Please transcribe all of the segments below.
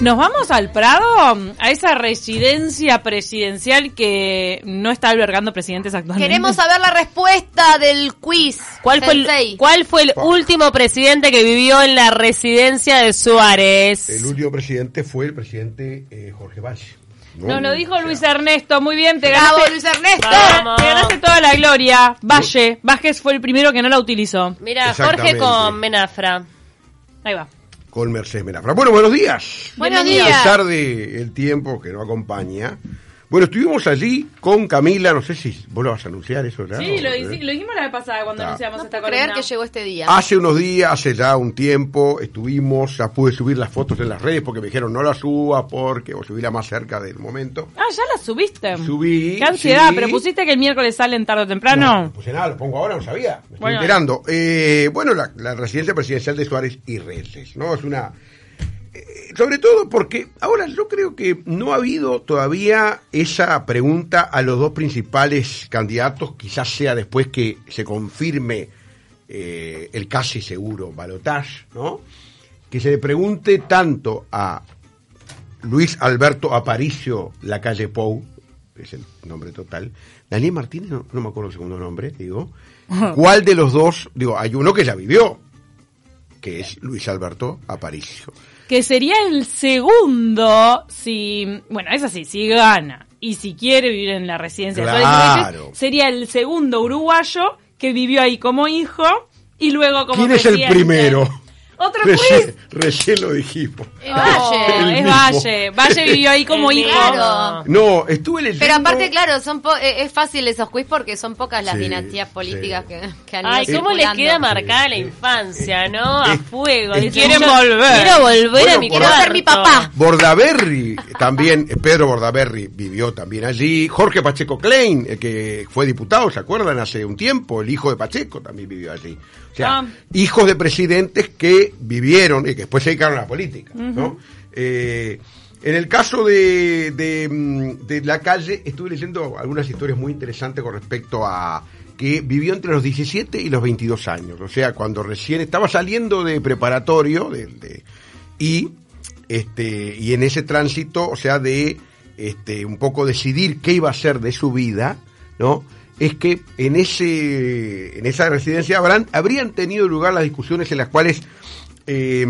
Nos vamos al Prado, a esa residencia presidencial que no está albergando presidentes actualmente. Queremos saber la respuesta del quiz. ¿Cuál fue, el. ¿Cuál fue el último presidente que vivió en la residencia de Suárez? El último presidente fue el presidente eh, Jorge Valle. ¿no? Nos lo dijo O sea, Luis Ernesto, muy bien, te Bravo, ganaste, Luis Ernesto. Vamos. te ganaste toda la gloria. Valle, Vázquez fue el primero que no la utilizó. Mira, Jorge con Menafra. Ahí va. Con Mercedes Menafra. Bueno, buenos días. Buenos A días. pesar de el tiempo que nos acompaña. Bueno, estuvimos allí con Camila, no sé si vos lo vas a anunciar eso ya. Sí, lo, hici- lo dijimos la vez pasada cuando anunciamos No esta puedo creer columna. que llegó este día. Hace unos días, hace ya un tiempo, estuvimos, ya pude subir las fotos en las redes porque me dijeron no las suba porque o subíla más cerca del momento. Ah, ya la subiste. Subí, Qué ansiedad, sí. pero pusiste que el miércoles salen tarde o temprano. No, puse nada, lo pongo ahora, no sabía. Me estoy Bueno. enterando. Eh, bueno, la, la residencia presidencial de Suárez y Reyes, ¿no? Es una. Sobre todo porque ahora yo creo que no ha habido todavía esa pregunta a los dos principales candidatos, quizás sea después que se confirme eh, el casi seguro balotage, ¿no? Que se le pregunte tanto a Luis Alberto Aparicio La Calle Pou, es el nombre total. Daniel Martínez, no, no me acuerdo el segundo nombre, digo. ¿Cuál de los dos? Digo, hay uno que ya vivió, que es Luis Alberto Aparicio. Que sería el segundo si. Bueno, es así, si gana y si quiere vivir en la residencia de Reyes, sería el segundo uruguayo que vivió ahí como hijo y luego como ¿Quién es el primero? Otro Recién, quiz. recién lo dijimos. Eh, No, Valle. El es mismo. Valle. Valle vivió ahí como hijo. Claro. No, estuve leyendo... Pero aparte, claro, son po- eh, es fácil esos quiz porque son pocas las Sí, dinastías políticas sí. que, que han Ay, ido cómo les queda marcada la infancia, ¿no? A Eh, fuego. eh, Dicen, quieren yo volver. Quiero volver Bueno, a mi quiero ser mi papá. Bordaberry, también, eh, Pedro Bordaberry vivió también allí. Jorge Pacheco Klein, el que fue diputado, ¿se acuerdan? Hace un tiempo, el hijo de Pacheco también vivió allí. Sea, Ah. hijos de presidentes que vivieron y que después se dedicaron a la política, ¿no? Eh, en el caso de, de, de la calle, estuve leyendo algunas historias muy interesantes con respecto a que vivió entre los 17 y los 22 años, o sea, cuando recién estaba saliendo de preparatorio de- de- y este y en ese tránsito, o sea, de este un poco decidir qué iba a hacer de su vida, ¿no? Es que en ese en esa residencia habrán habrían tenido lugar las discusiones en las cuales eh,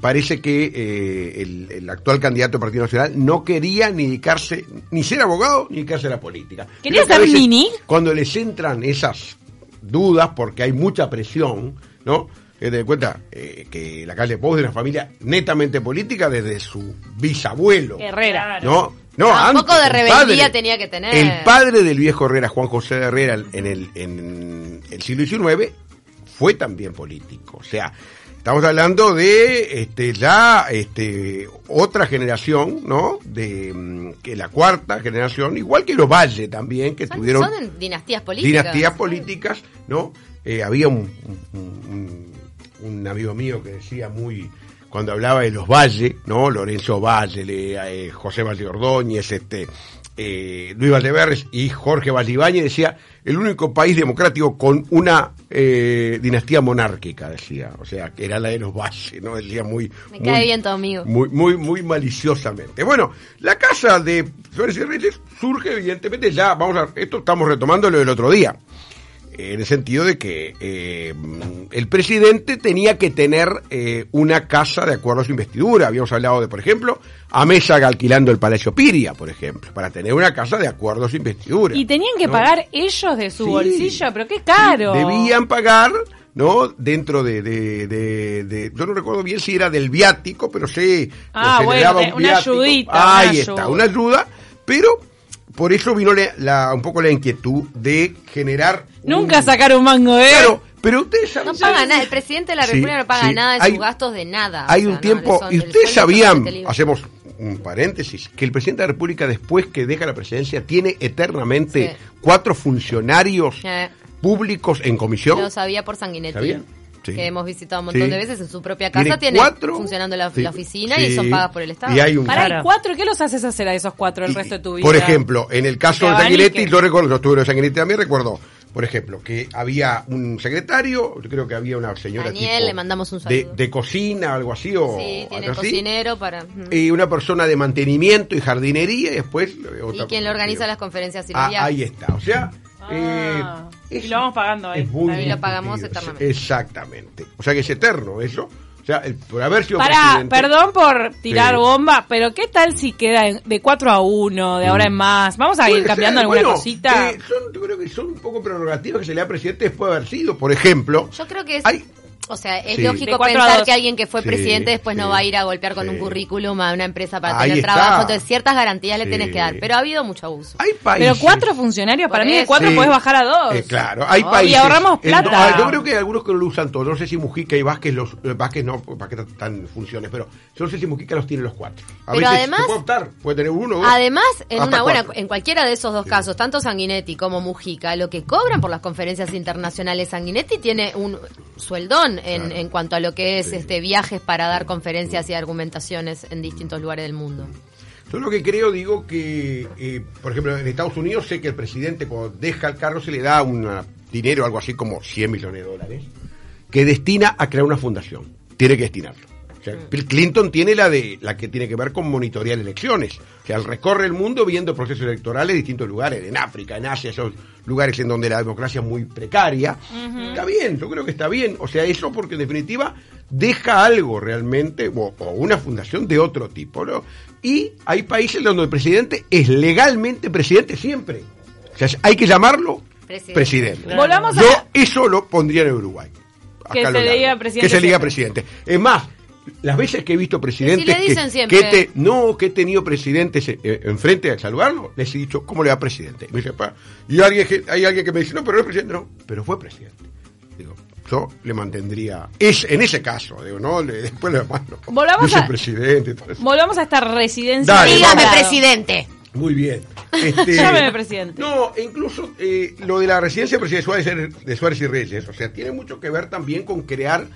parece que eh, el, el actual candidato del Partido Nacional no quería ni dedicarse, ni ser abogado, ni dedicarse a la política. ¿Quería que ser Nini? Cuando les entran esas dudas, porque hay mucha presión, ¿no? Eh, de cuenta eh, que la calle Pou es de una familia netamente política desde su bisabuelo. Herrera. ¿No? No, Ah, un antes, poco de el rebeldía padre- tenía que tener. El padre del viejo Herrera, Juan José Herrera, en el, en el siglo XIX, fue también político. O sea, estamos hablando de este, ya este, otra generación, ¿no? De mm, que la cuarta generación, igual que los Valle también, que Son, tuvieron son dinastías políticas. dinastías políticas, ¿no? Eh, había un, un- un- un amigo mío que decía muy, cuando hablaba de los Valle, ¿no? Lorenzo Valle, le- eh, José Valle Ordóñez, este, eh, Luis Valdeverres y Jorge Valdiváñez, decía, el único país democrático con una eh, dinastía monárquica, decía, o sea, que era la de los Valle, ¿no? Decía muy... Me muy- cae bien tu amigo. muy, muy, muy maliciosamente. Bueno, la casa de Suárez y Reyes surge evidentemente ya, vamos a, esto estamos retomando lo del otro día, en el sentido de que eh, el presidente tenía que tener eh, una casa de acuerdo a su investidura. Habíamos hablado de, por ejemplo, a Mésaga alquilando el Palacio Piria, por ejemplo, para tener una casa de acuerdo a su investidura. Y tenían que ¿no? pagar ellos de su Sí. bolsillo, pero qué caro. Debían pagar, ¿no? Dentro de, de, de- de- yo no recuerdo bien si era del viático, pero sí, Ah, le bueno, daba de- un una ayudita, Ahí una está, ayuda. una ayuda, pero por eso vino la, la- un poco la inquietud de generar. Un- Nunca sacaron un mango de Claro, pero ustedes saben. No paga nada, el presidente de la Sí, República no paga sí. nada de Hay- sus gastos de nada. Hay O sea, un no, tiempo, son- y ustedes sabían, hacemos un paréntesis, que el presidente de la República después que deja la presidencia tiene eternamente Sí. cuatro funcionarios Eh, públicos en comisión. lo sabía por Sanguinetti. Sí. Que hemos visitado un montón Sí. de veces en su propia casa. Tiene, cuatro funcionando la, Sí. la oficina y son pagas por el Estado. Y hay un Para Claro. cuatro, ¿qué los haces hacer a esos cuatro el Y, resto de tu vida? Por ejemplo, en el caso de. Sanguinetti, yo recuerdo, yo estuve en Sanguinetti también, recuerdo por ejemplo, que había un secretario, yo creo que había una señora Daniel, tipo le mandamos un de, saludo. de cocina, algo así, o Sí, tiene algo así, cocinero para... y una persona de mantenimiento y jardinería, y después... eh, Y otra quien le organiza las conferencias y los Ah, ahí está, o sea... Ah, eh, y lo vamos pagando ahí. es muy Ahí lo pagamos eternamente. Exactamente. O sea que es eterno eso. O sea, el- por haber sido Para, presidente... perdón por tirar Sí. bomba, pero ¿qué tal si queda en- de 4 a 1, de ahora en más? Vamos a Mm. Ir cambiando ser, alguna bueno, cosita. eh, son, yo creo que son un poco prerrogativas que se le da al presidente después de haber sido. Por ejemplo, Yo creo que es... hay, O sea, es Sí. Lógico pensar que alguien que fue Sí, presidente después no va a ir a golpear con sí. un currículum a una empresa para Ahí tener está. trabajo. Entonces, ciertas garantías le tenés que dar. Pero ha habido mucho abuso. hay países... Pero cuatro funcionarios, para mí de cuatro Sí. puedes bajar a dos. Eh, claro, hay Oh, y países. ahorramos plata. ah, yo creo que hay algunos que no lo usan todos. No sé si Mujica y Vázquez los. eh, Vázquez no, Vázquez están en funciones, pero yo no sé si Mujica los tiene los cuatro. A Pero veces además- se puede optar, puede tener uno o dos. Además, en Hasta una buena, cuatro. en cualquiera de esos dos Sí. casos, tanto Sanguinetti como Mujica, lo que cobran por las conferencias internacionales, Sanguinetti tiene un sueldón en, Claro. en cuanto a lo que es Sí. este viajes para dar conferencias y argumentaciones en distintos lugares del mundo. Yo lo que creo, digo que, eh, por ejemplo, en Estados Unidos sé que el presidente cuando deja el cargo se le da un dinero, algo así como 100 millones de dólares, que destina a crear una fundación. Tiene que destinarlo. O sea. Bill Clinton tiene la de la que tiene que ver con monitorear elecciones. O sea, él recorre el mundo viendo procesos electorales en distintos lugares, en África, en Asia, esos lugares en donde la democracia es muy precaria. Está bien, yo creo que está bien. O sea, eso porque en definitiva deja algo realmente, o, o una fundación de otro tipo, ¿no? Y hay países donde el presidente es legalmente presidente siempre. O sea, hay que llamarlo Presidente. presidente. Claro. Volvamos a- Yo eso lo pondría en Uruguay. Que se diga presidente Que se diga presidente. Es más, las veces que he visto presidentes le dicen que, siempre. que te- no, que he tenido presidentes eh, enfrente a saludarlo, les he dicho, ¿cómo le va presidente? Me dice, "Pa". y alguien, hay alguien que me dice, no, pero no es presidente, no, pero fue presidente. Digo, yo le mantendría, es, en ese caso, digo, no, le, después le mando, Volvamos a- y todo eso. Volvamos a esta residencia. Dale, Dígame, presidente. Muy bien. Este, Llámeme presidente. No, e incluso eh, lo de la residencia presidencial de Suárez y Reyes, o sea, tiene mucho que ver también con crear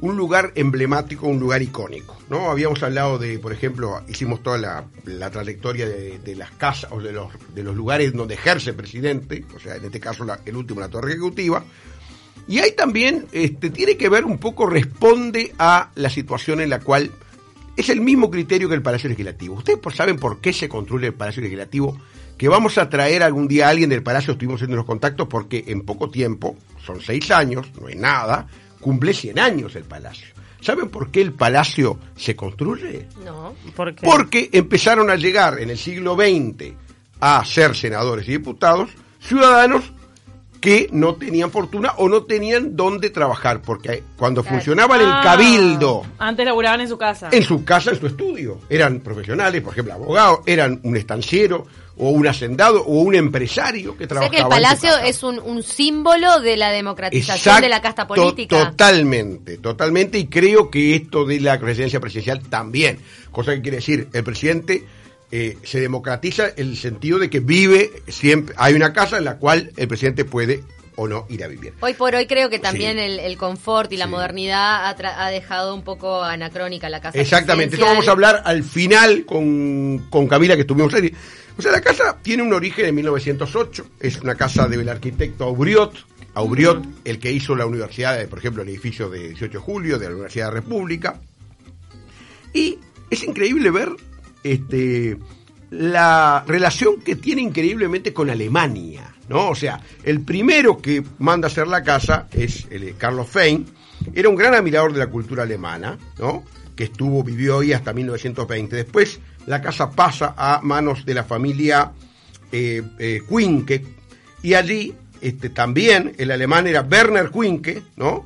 un lugar emblemático, un lugar icónico, ¿no? Habíamos hablado de, por ejemplo, hicimos toda la, la trayectoria de, las casas o de los, de los lugares donde ejerce el presidente, o sea, en este caso la- el último, la torre ejecutiva, y ahí también este, tiene que ver un poco, responde a la situación en la cual es el mismo criterio que el Palacio Legislativo. ¿Ustedes saben por qué se construye el Palacio Legislativo? Que vamos a traer algún día a alguien del Palacio, estuvimos haciendo los contactos porque en poco tiempo, son seis años, no es nada, cumple 100 años el Palacio. ¿Saben por qué el Palacio se construye? No. ¿Por qué? Porque empezaron a llegar en el siglo XX a ser senadores y diputados ciudadanos que no tenían fortuna o no tenían dónde trabajar, porque cuando Claro. funcionaba en el Ah, cabildo, Antes laburaban en su casa. en su casa, en su estudio, eran profesionales, por ejemplo, abogados, eran un estanciero o un hacendado o un empresario que O sea trabajaba que el palacio es un, un símbolo de la democratización Exacto, de la casta política. Totalmente, totalmente. Y creo que esto de la residencia presidencial también. Cosa que quiere decir, el presidente eh, se democratiza el sentido de que vive siempre. Hay una casa en la cual el presidente puede o no ir a vivir. Hoy por hoy creo que también Sí. el, el confort y la Sí. modernidad ha, tra- ha dejado un poco anacrónica la casa Exactamente, esto vamos a hablar al final con, con Camila que estuvimos ahí. O sea, la casa tiene un origen en 1908, es una casa del arquitecto Aubriot, Aubriot, el que hizo la universidad, de, por ejemplo, el edificio de 18 de julio de la Universidad de la República. Y es increíble ver este, la relación que tiene increíblemente con Alemania, ¿no? O sea, el primero que manda a hacer la casa es el, eh, Carlos Fein, era un gran admirador de la cultura alemana, ¿no? Que estuvo, vivió ahí hasta 1920. Después la casa pasa a manos de la familia eh, eh, y allí este, también el alemán era Werner Quinke, ¿no?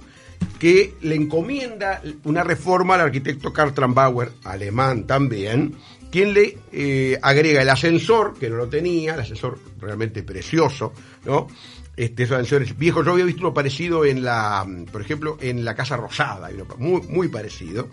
que le encomienda una reforma al arquitecto Karl Trambauer, alemán también, quien le eh, agrega el ascensor, que no lo tenía, el ascensor realmente precioso, ¿no? Este, esos ascensores viejos, yo había visto uno parecido en la, por ejemplo, en la Casa Rosada, muy, parecido.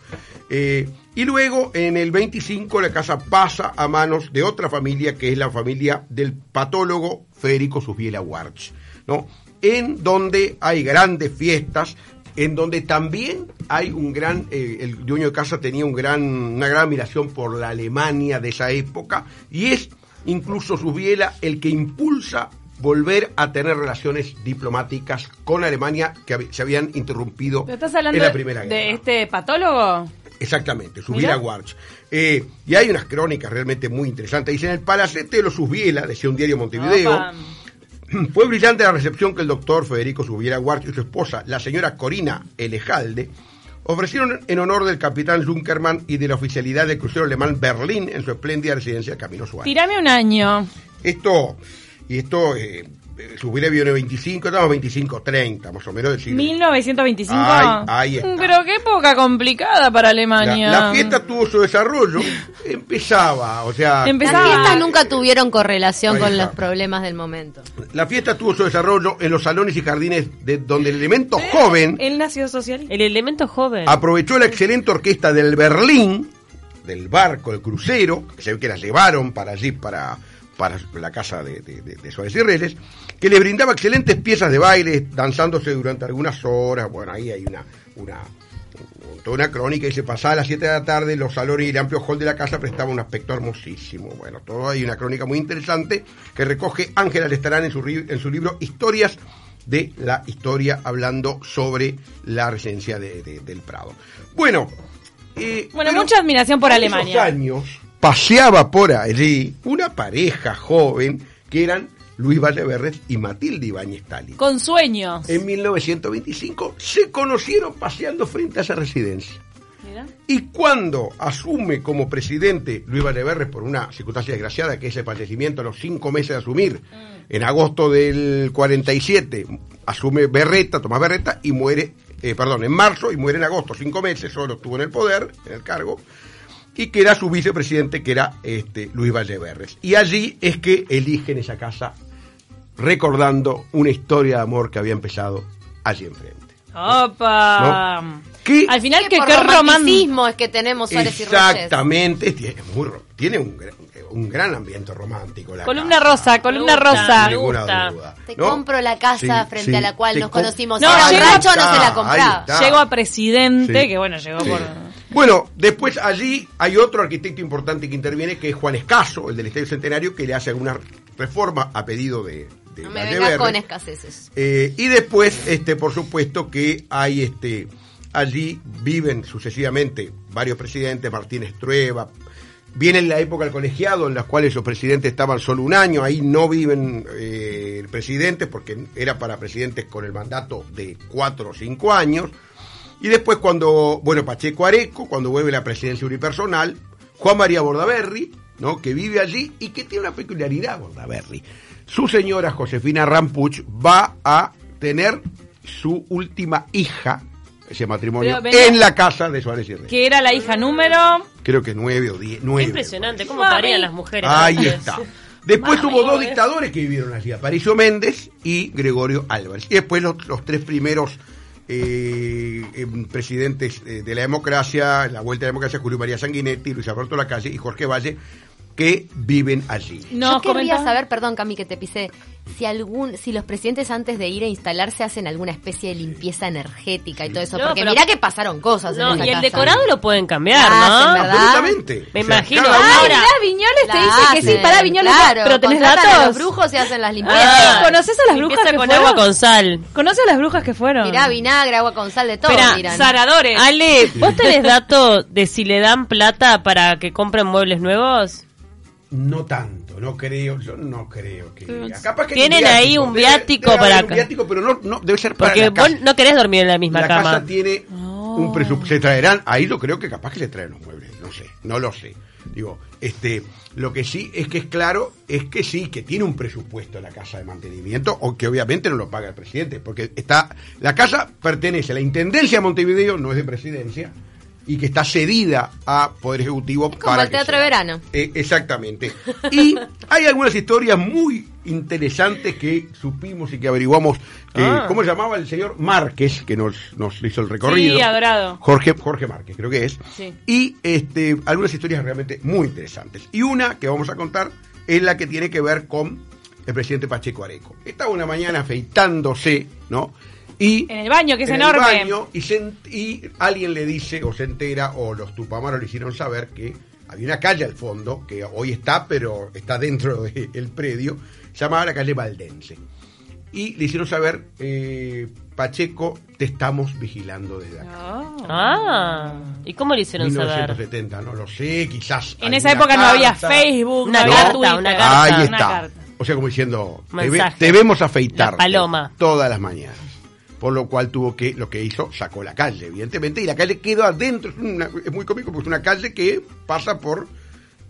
Eh, y luego, en el 25, la casa pasa a manos de otra familia, que es la familia del patólogo Federico Subiela Warch, ¿no? En donde hay grandes fiestas, en donde también hay un gran, eh, el dueño de casa tenía un gran, una gran admiración por la Alemania de esa época, y es incluso Subiela el que impulsa volver a tener relaciones diplomáticas con Alemania que se habían interrumpido ¿Pero estás hablando en la Primera Guerra. de este patólogo? Exactamente. Subiela Warch. Eh, y hay unas crónicas realmente muy interesantes. Dicen, el palacete de los Subiela, decía un diario Montevideo, Opa. fue brillante la recepción que el doctor Federico Subiera Warch y su esposa, la señora Corina Elejalde, ofrecieron en honor del capitán Junkermann y de la oficialidad del crucero alemán Berlín en su espléndida residencia Camino Suárez. Tirame un año. Esto, y esto, eh, en el 25, estamos 25, 30, más o menos siglo. 1925. Ahí- ahí está. Mm, Pero qué época complicada para La, Alemania. la fiesta tuvo su desarrollo, empezaba, o sea, Empezaba- Las fiestas nunca tuvieron correlación con está. los problemas del momento. la fiesta tuvo su desarrollo en los salones y jardines de donde el elemento joven Él nació socialista. El elemento joven. aprovechó la excelente orquesta del Berlín, del barco, el crucero, que se ve que la llevaron para allí, para, para la casa de, de, de- Suárez y Reyes, que le brindaba excelentes piezas de baile, danzándose durante algunas horas. Bueno, ahí hay una, una, toda una crónica y se pasaba a las 7 de la tarde, los salones y el amplio hall de la casa prestaban un aspecto hermosísimo. Bueno, todo hay una crónica muy interesante que recoge Ángela Lestarán en su, en su libro Historias de la historia, hablando sobre la residencia de- de- del Prado. Bueno, eh, Bueno, mucha admiración por Alemania. años paseaba por allí una pareja joven que eran Luis Valleverres y Matilde Ibáñez Tali. Con sueños. En 1925 se conocieron paseando frente a esa residencia. Mira. Y cuando asume como presidente Luis Valleverres por una circunstancia desgraciada, que es el fallecimiento a los cinco meses de asumir, en agosto del 47, asume Berreta, Tomás Berreta, y muere, eh, perdón, en marzo, y muere en agosto, cinco meses, solo estuvo en el poder, en el cargo, y que era su vicepresidente, que era este, Luis Valleverres. Y allí es que eligen esa casa, recordando una historia de amor que había empezado allí enfrente. Opa. ¿No? ¿Qué? Al final, que qué romántico. romanticismo es que tenemos Suárez y Reyes. Exactamente, tiene, es muy tiene un, gran- un gran ambiente romántico. La Columna casa. rosa, columna gusta, rosa. me Ninguna gusta. duda, Te ¿no? compro la casa Sí, frente sí, a la cual nos conocimos. No, Era un rancho, no se la compraba. Llegó a presidente, Sí. que bueno, llegó Sí. por... Bueno, después allí hay otro arquitecto importante que interviene, que es Juan Escaso, el del Estadio Centenario, que le hace alguna reforma a pedido de, de No me vengas con escaseces. Eh, y después, este, por supuesto que hay este, allí viven sucesivamente varios presidentes, Martínez Trueba. Viene la época del colegiado, en las cuales los presidentes estaban solo un año, ahí no viven eh, presidentes, porque era para presidentes con el mandato de cuatro o cinco años. Y después cuando, bueno, Pacheco Areco, cuando vuelve la presidencia unipersonal, Juan María Bordaberry, ¿no? que vive allí y que tiene una peculiaridad, Bordaberry. Su señora Josefina Rampuch va a tener su última hija, ese matrimonio, Pero en la casa de Suárez y Reyes. Que era la hija número... Creo que nueve o diez, Qué nueve. impresionante, cómo Mami. parían las mujeres. Ahí antes. está. Después Mami, hubo dos eh. dictadores que vivieron allí, Aparicio Méndez y Gregorio Álvarez. Y después los, los tres primeros eh, em, presidentes eh, de la democracia, la vuelta de la democracia, Julio María Sanguinetti, Luis Alberto Lacalle y Jorge Valle, que viven allí. No, Yo querría saber, perdón Cami que te pisé, si algún, si los presidentes antes de ir a instalarse hacen alguna especie de limpieza energética y todo eso, No, porque pero- mirá que pasaron cosas No, en esa y el casa. decorado lo pueden cambiar, Ah, ¿no? Absolutamente. Me O sea, imagino. uno- Ahora, Viñoles te dice que sí, para Viñoles, claro, pero tenés contratan a datos. los brujos y hacen las limpiezas. Ah, ¿Conoces a las brujas que con fueron? agua con sal. ¿Conoces a las brujas que fueron? Mirá, vinagre, agua con sal, de todo, miran. Saradores. Ale, ¿vos tenés dato de si le dan plata para que compren muebles nuevos? No tanto, no creo, yo no creo que... Capaz que tienen ahí un viático debe para un viático, pero no, no debe ser para Porque la vos casa. no querés dormir en la misma la cama. casa tiene un presupuesto. Se traerán, ahí yo creo que capaz que se traen los muebles, no sé, no lo sé. Digo, este, lo que sí es que es claro, es que sí, que tiene un presupuesto la casa de mantenimiento, o que obviamente no lo paga el presidente, porque está, la casa pertenece a la Intendencia de Montevideo, no es de presidencia, y que está cedida a Poder Ejecutivo como para el Teatro sea. Verano. Eh, exactamente. Y hay algunas historias muy interesantes que supimos y que averiguamos. que- Ah. ¿Cómo se llamaba el señor Márquez, que nos, nos hizo el recorrido? Sí, adorado. Jorge, Jorge Márquez, creo que es. Sí. Y este, algunas historias realmente muy interesantes. Y una que vamos a contar es la que tiene que ver con el presidente Pacheco Areco. Estaba una mañana afeitándose, ¿no? Y En el baño, que es en enorme. El baño, y, se en- y alguien le dice, o se entera, o los tupamaros le hicieron saber que había una calle al fondo, que hoy está, pero está dentro del predio, se llamaba la calle Valdense. Y le hicieron saber, eh, Pacheco, te estamos vigilando desde acá. Ah, ¿y cómo le hicieron saber? 1970, no lo sé, quizás. En esa época no había. Facebook, no, Una había carta, Twitter. una carta. Ahí Una está. carta. O sea, como diciendo, te, ve- Mensaje. debemos afeitar La paloma. todas las mañanas. Por lo cual tuvo que, lo que hizo, sacó la calle, evidentemente, y la calle quedó adentro. Es, una- es muy cómico porque es una calle que pasa por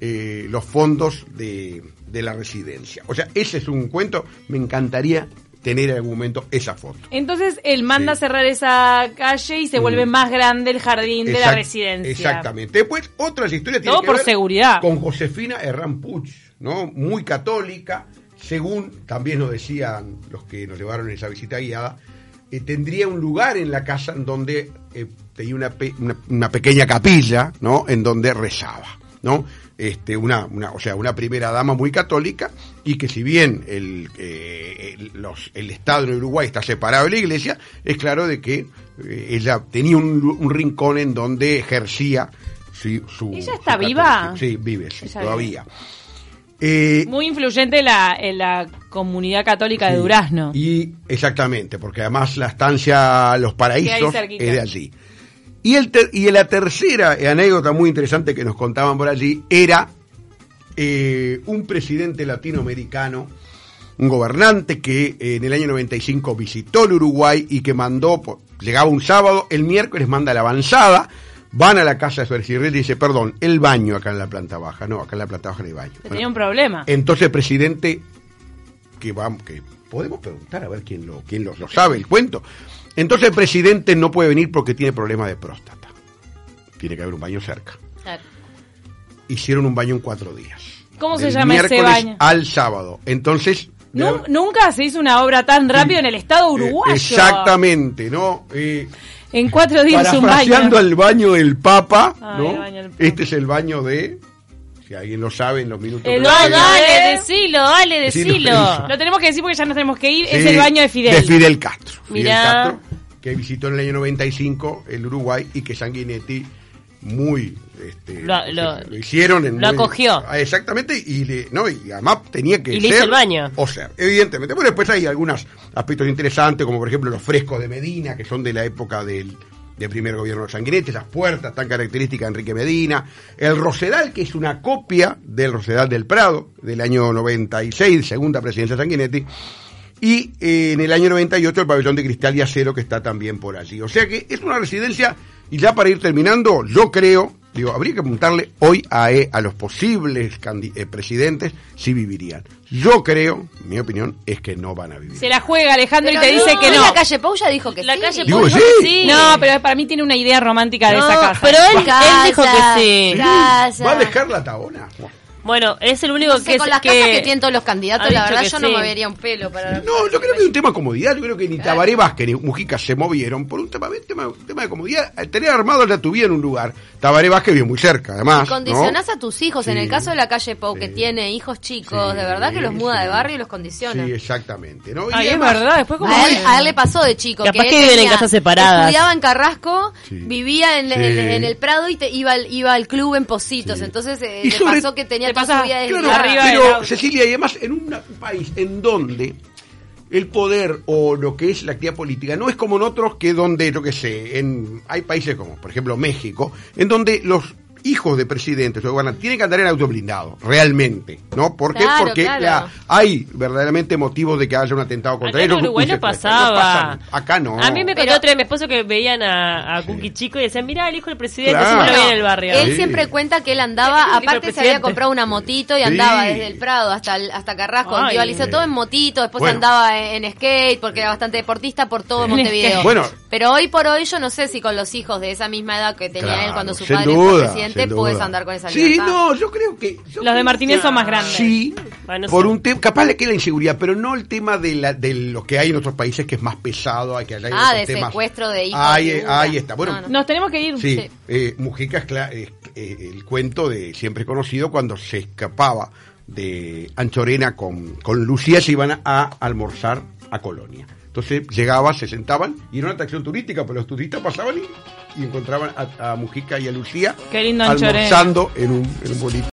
eh, los fondos de, de la residencia. O sea, ese es un cuento. Me encantaría tener en algún momento esa foto. Entonces él manda Sí. a cerrar esa calle y se vuelve Mm. más grande el jardín de la residencia. Exactamente. Después, otras historias tienen Todo que por ver seguridad. Con Josefina Herrán Puch, ¿no? Muy católica, según también nos decían los que nos llevaron en esa visita guiada, eh, tendría un lugar en la casa en donde eh, tenía una, pe- una, una pequeña capilla, ¿no? En donde rezaba, ¿no? Este, una, una, o sea, una primera dama muy católica y que si bien el, eh, el, los- el Estado en Uruguay está separado de la Iglesia, es claro de que eh, ella tenía un, rincón en donde ejercía su... su ¿Ella está su viva? Sí, vive, sí, todavía. Eh, Muy influyente en la, en la comunidad católica de Durazno. Y exactamente, porque además la estancia Los Paraísos es de allí. Y, el ter- y la tercera anécdota muy interesante que nos contaban por allí era eh, un presidente latinoamericano, un gobernante que eh, en el año 95 visitó el Uruguay y que mandó, por- llegaba un sábado, el miércoles manda la avanzada, van a la casa de presidente y dice, perdón, el baño acá en la planta baja, no, acá en la planta baja no hay baño. Bueno, tenía un problema. entonces el presidente, que vamos, que podemos preguntar a ver quién lo, quién lo, lo sabe el cuento. Entonces el presidente no puede venir porque tiene problemas de próstata. Tiene que haber un baño cerca. Claro. Hicieron un baño en cuatro días. ¿Cómo se llama ese baño? Al sábado. Entonces. Nunca se hizo una obra tan rápido en el Estado eh, uruguayo. exactamente, ¿no? Eh, En cuatro días un baño. al baño del Papa, ¿no? el baño del Papa. Este es el baño de. Si alguien lo sabe en los minutos. El No, dale, decilo, dale, Decilo, decilo. decilo. Lo tenemos que decir porque ya nos tenemos que ir. es el baño de Fidel. De Fidel Castro. Fidel Mirá. Castro, que visitó en el año 95 el Uruguay y que Sanguinetti muy este, Lo- lo- hicieron en lo muy- acogió. Ah, exactamente y le, no y además tenía que Y le hizo el baño. o sea evidentemente bueno después hay algunos aspectos interesantes como por ejemplo los frescos de Medina que son de la época del del primer gobierno de Sanguinetti, esas puertas tan características de Enrique Medina, el Rosedal, que es una copia del Rosedal del Prado, del año 96, segunda presidencia de Sanguinetti, y eh, en el año 98 el pabellón de cristal y acero que está también por allí. O sea que es una residencia, y ya para ir terminando, yo creo, digo, habría que preguntarle hoy a, eh, a los posibles eh, presidentes si vivirían. Yo creo, mi opinión, es que no van a vivir. Se la juega Alejandro Pero y te no, dice que no. La calle Pau ya dijo que La sí. calle Digo, sí. que sí. No, pero para mí tiene una idea romántica de esa casa. pero él, Casa, él dijo que sí. Casa. ¿Va a dejar la tabona? Bueno, es el único No sé, que... con las que- casas que tienen todos los candidatos, la verdad que yo no sí. me vería un pelo para... No, yo creo que hay un tema de comodidad. Yo creo que ni Tabaré Vázquez ni Mujica se movieron por un tema, un tema, un tema de comodidad. Al tener armado ya tu vida en un lugar. Tabaré Vázquez vive muy cerca, además. ¿no? Condicionás a tus hijos. En el caso de la calle Pau, que Sí. tiene hijos chicos, Sí, de verdad que los muda sí. de barrio y los condiciona. Sí, exactamente. ¿no? Y Ay, es además- verdad, después como... A él, a él le pasó de chico. Capaz él que viven en casas separadas. Estudiaba en Carrasco, Sí. vivía en, Sí. en- en el Prado y te, iba, al- iba al club en Positos. Sí. Entonces eh, Y le pasó que tenía Toda pasa- Claro, arriba pero. Cecilia, y además en un país en donde el poder o lo que es la actividad política no es como en otros que donde, yo qué sé, en, hay países como, por ejemplo, México, en donde los hijos de presidentes o gobernantes tienen que andar en auto blindado, realmente, ¿no? ¿Por qué? Claro, Porque claro. la- hay verdaderamente motivos de que haya un atentado contra Acá en ellos. Uruguay no secuestro. pasaba. pasa. Acá no. A mí me contó otra vez mi esposo que veían a, a Cookie Chico y decían, mira el hijo del presidente, Claro. siempre lo veía en el Bueno, barrio. Él Sí. siempre cuenta que él andaba, aparte se había comprado una motito y andaba Sí. desde el Prado hasta el- hasta Carrasco, iba todo en motito, después Bueno. andaba en, en skate porque era bastante deportista por todo Sí. Montevideo. Bueno. Pero hoy por hoy yo no sé si con los hijos de esa misma edad que tenía Claro, él cuando su padre duda, fue presidente, puedes andar con esa Sí, libertad. no, yo creo que... yo Los de Martínez que- son más grandes. Sí, Bueno, por sí. un tema, capaz le queda inseguridad, pero no el tema de, la, de lo que hay en otros países que es más pesado, hay que hay Ah, de temas. secuestro de hijos, Ahí, ahí está. Bueno, No, no. Nos tenemos que ir. sí, sí. eh, Mujica es, eh, el cuento de siempre conocido cuando se escapaba de Anchorena con, con Lucía, se iban a, a almorzar a Colonia. Entonces Entonces llegaba, se sentaban y era una atracción turística, pues los turistas pasaban y, y encontraban a, a Mujica y a Lucía Qué lindo almorzando en un, en un bonito